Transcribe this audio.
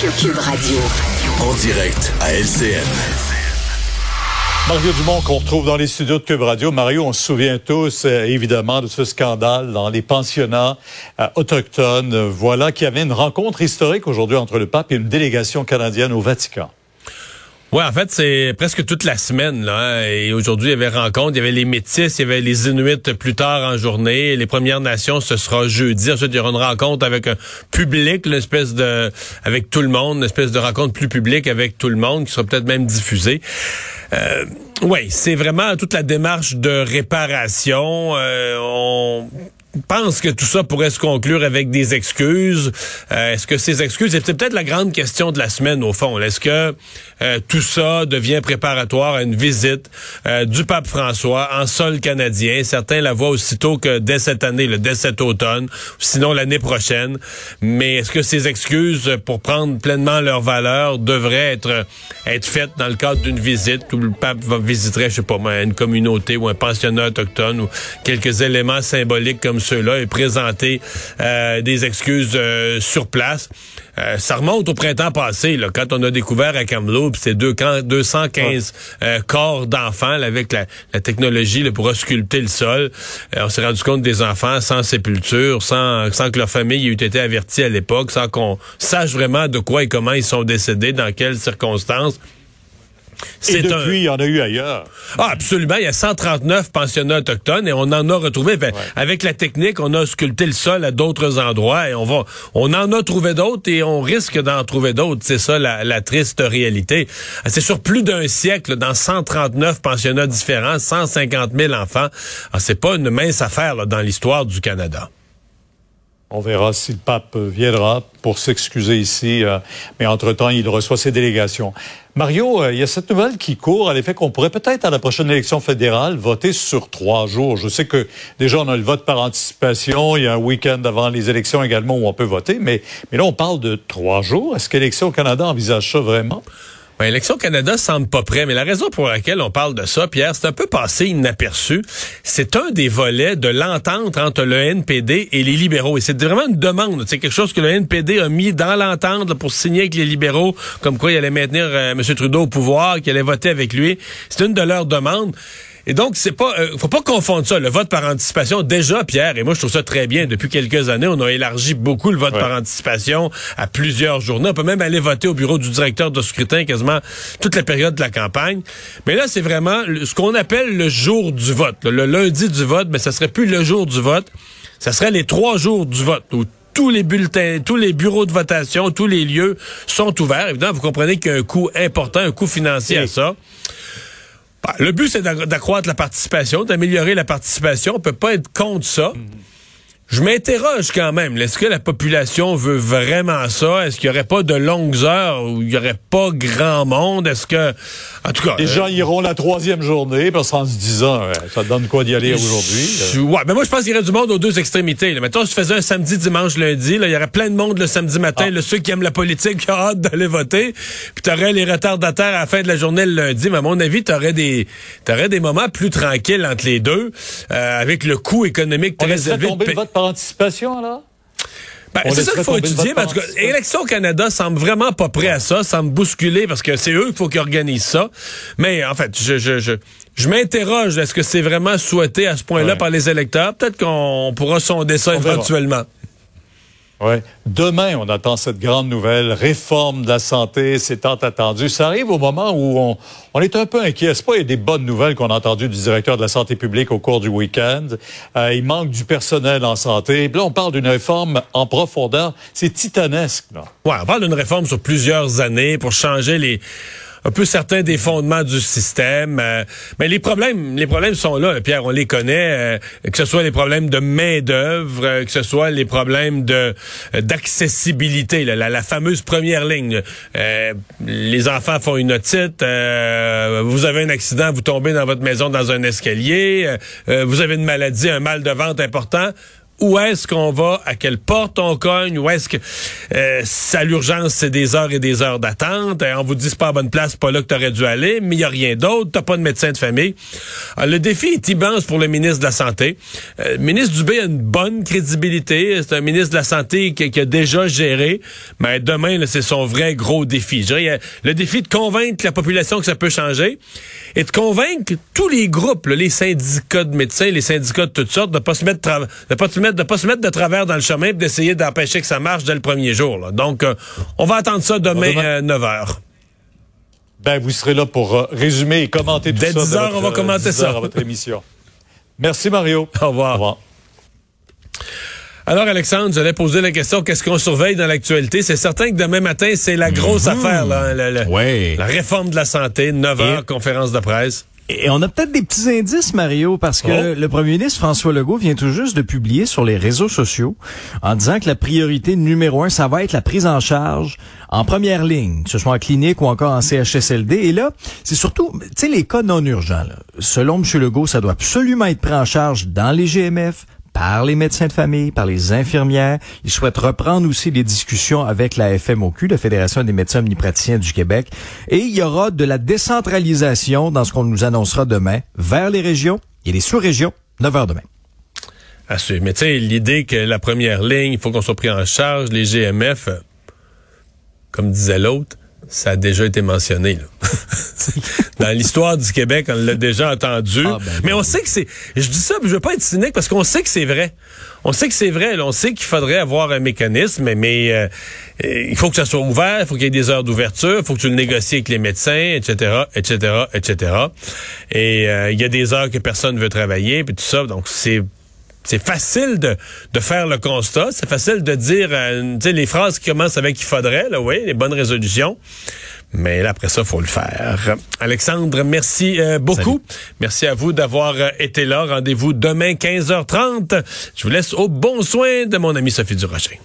Cube Radio. En direct à LCN. Mario Dumont qu'on retrouve dans les studios de Cube Radio. Mario, on se souvient tous euh, évidemment de ce scandale dans les pensionnats euh, autochtones. Voilà qu'il y avait une rencontre historique aujourd'hui entre le pape et une délégation canadienne au Vatican. Oui, en fait, c'est presque toute la semaine. Là, hein. Et aujourd'hui, il y avait rencontre, il y avait les Métis, il y avait les Inuits plus tard en journée. Les Premières Nations, ce sera jeudi. Ensuite, il y aura une rencontre avec un public, une espèce de, avec tout le monde, une espèce de rencontre plus publique avec tout le monde, qui sera peut-être même diffusée. Euh, oui, c'est vraiment toute la démarche de réparation. Euh, on pense que tout ça pourrait se conclure avec des excuses. Euh, est-ce que ces excuses, c'est peut-être la grande question de la semaine au fond. Est-ce que euh, tout ça devient préparatoire à une visite euh, du pape François en sol canadien? Certains la voient aussitôt que dès cette année, le dès cet automne, sinon l'année prochaine. Mais est-ce que ces excuses pour prendre pleinement leur valeur devraient être être faites dans le cadre d'une visite où le pape va visiter, je sais pas une communauté ou un pensionnat autochtone ou quelques éléments symboliques comme ceux-là et présenter euh, des excuses euh, sur place. Euh, ça remonte au printemps passé, là, quand on a découvert à Kamloops ces deux 215 corps d'enfants avec la, technologie pour ausculter le sol. on s'est rendu compte des enfants sans sépulture, sans, sans que leur famille ait été avertie à l'époque, sans qu'on sache vraiment de quoi et comment ils sont décédés, dans quelles circonstances. Et depuis, il y en a eu ailleurs. Ah, absolument. Il y a 139 pensionnats autochtones et on en a retrouvé. Ben, avec la technique, on a sculpté le sol à d'autres endroits et on va, on en a trouvé d'autres et on risque d'en trouver d'autres. C'est ça la, triste réalité. C'est sur plus d'un siècle, dans 139 pensionnats différents, 150 000 enfants. Ah, c'est pas une mince affaire dans l'histoire du Canada. On verra si le pape viendra pour s'excuser ici. Euh, mais entre-temps, il reçoit ses délégations. Mario, euh, il y a cette nouvelle qui court à l'effet qu'on pourrait peut-être à la prochaine élection fédérale voter sur trois jours. Je sais que déjà on a le vote par anticipation, il y a un week-end avant les élections également où on peut voter, mais, là on parle de trois jours. Est-ce qu'Élection Canada envisage ça vraiment? Ben, Élection Canada semble pas prêt, mais la raison pour laquelle on parle de ça, Pierre, c'est un peu passé inaperçu. C'est un des volets de l'entente entre le NPD et les libéraux. Et c'est vraiment une demande. C'est quelque chose que le NPD a mis dans l'entente pour signer avec les libéraux, comme quoi il allait maintenir euh, M. Trudeau au pouvoir, qu'il allait voter avec lui. C'est une de leurs demandes. Et donc, c'est pas, euh, faut pas confondre ça. Le vote par anticipation, déjà, Pierre, et moi, je trouve ça très bien. Depuis quelques années, on a élargi beaucoup le vote par anticipation à plusieurs journées. On peut même aller voter au bureau du directeur de scrutin quasiment toute la période de la campagne. Mais là, c'est vraiment ce qu'on appelle le jour du vote. Le lundi du vote, mais ça serait plus le jour du vote. Ça serait les trois jours du vote où tous les bulletins, tous les bureaux de votation, tous les lieux sont ouverts. Évidemment, vous comprenez qu'il y a un coût important, un coût financier à ça. Bah, le but, c'est d'accroître la participation, d'améliorer la participation. On peut pas être contre ça. Je m'interroge quand même. Est-ce que la population veut vraiment ça? Est-ce qu'il n'y aurait pas de longues heures où il n'y aurait pas grand monde? Est-ce que, en tout cas... Les gens iront la troisième journée parce qu'en se disant, ça donne quoi d'y aller aujourd'hui? Ouais, mais moi, je pense qu'il y aurait du monde aux deux extrémités. Là. Mettons, si je faisais un samedi, dimanche, lundi, là, il y aurait plein de monde le samedi matin, ah. ceux qui aiment la politique, qui ont hâte d'aller voter. Puis tu aurais les retardataires à la fin de la journée le lundi. Mais à mon avis, tu aurais des, t'aurais des moments plus tranquilles entre les deux, euh, avec le coût économique très élevé par anticipation, là? Ben, c'est ça qu'il faut étudier. en tout cas, Élection Canada semble vraiment pas prêt à ça, semble bousculer parce que c'est eux qu'il faut qu'ils organisent ça. Mais en fait, je, je, je, je m'interroge, est-ce que c'est vraiment souhaité à ce point-là par les électeurs? Peut-être qu'on pourra sonder ça éventuellement. Demain, on attend cette grande nouvelle, réforme de la santé, c'est tant attendu. Ça arrive au moment où on, est un peu inquiet. C'est pas il y a des bonnes nouvelles qu'on a entendues du directeur de la santé publique au cours du week-end. Euh, il manque du personnel en santé. Là, on parle d'une réforme en profondeur. C'est titanesque. Là. On parle d'une réforme sur plusieurs années pour changer les un peu certains des fondements du système. Euh, mais les problèmes, les problèmes sont là, Pierre, on les connaît, euh, que ce soit les problèmes de main-d'œuvre, euh, que ce soit les problèmes de d'accessibilité, la, la, fameuse première ligne. les enfants font une otite, vous avez un accident, vous tombez dans votre maison dans un escalier, vous avez une maladie, un mal de vente important où est-ce qu'on va, à quelle porte on cogne, où est-ce que euh, à l'urgence c'est des heures et des heures d'attente, on vous dit c'est pas à bonne place, pas là que t'aurais dû aller, mais il y a rien d'autre, t'as pas de médecin de famille. Alors, le défi est immense pour le ministre de la santé. Euh, le ministre Dubé a une bonne crédibilité, c'est un ministre de la santé qui, a déjà géré, mais demain c'est son vrai gros défi. Je dirais, le défi de convaincre la population que ça peut changer et de convaincre tous les groupes, les syndicats de médecins, les syndicats de toutes sortes, de pas se mettre de pas se mettre de pas se mettre de travers dans le chemin et d'essayer d'empêcher que ça marche dès le premier jour. Donc, euh, on va attendre ça demain, 9 h. Euh, ben, vous serez là pour euh, résumer et commenter tout ça. Dès 10 h on va commenter ça. à votre émission. Merci, Mario. Au revoir. Au revoir. Alors, Alexandre, j'allais poser la question, qu'est-ce qu'on surveille dans l'actualité? C'est certain que demain matin, c'est la grosse mhm. affaire, là, la, la, réforme de la santé, 9 h conférence de presse. Et on a peut-être des petits indices, Mario, parce que oh. le premier ministre François Legault vient tout juste de publier sur les réseaux sociaux en disant que la priorité numéro un, ça va être la prise en charge en première ligne, que ce soit en clinique ou encore en CHSLD. Et là, c'est surtout, tu sais, les cas non urgents. Selon M. Legault, ça doit absolument être pris en charge dans les GMF, par les médecins de famille, par les infirmières. Il souhaite reprendre aussi les discussions avec la FMOQ, la Fédération des médecins omnipraticiens du Québec. Et il y aura de la décentralisation dans ce qu'on nous annoncera demain vers les régions et les sous-régions, 9 heures demain. À Mais tu l'idée que la première ligne, il faut qu'on soit pris en charge, les GMF, comme disait l'autre, ça a déjà été mentionné. Dans l'histoire du Québec, on l'a déjà entendu. Ah, ben, mais on sait que c'est... Je dis ça, mais je veux pas être cynique parce qu'on sait que c'est vrai. On sait que c'est vrai. on sait qu'il faudrait avoir un mécanisme, mais euh, il faut que ça soit ouvert, il faut qu'il y ait des heures d'ouverture, il faut que tu le négocies avec les médecins, etc., etc., etc. Et euh, il y a des heures que personne ne veut travailler, puis tout ça. Donc, c'est c'est facile de, de faire le constat, c'est facile de dire euh, les phrases qui commencent avec il faudrait, là, oui, les bonnes résolutions. Mais là, après ça, faut le faire. Alexandre, merci euh, beaucoup. Merci à vous d'avoir euh, été là. Rendez-vous demain 15h30. Je vous laisse au bon soin de mon ami Sophie Durocher.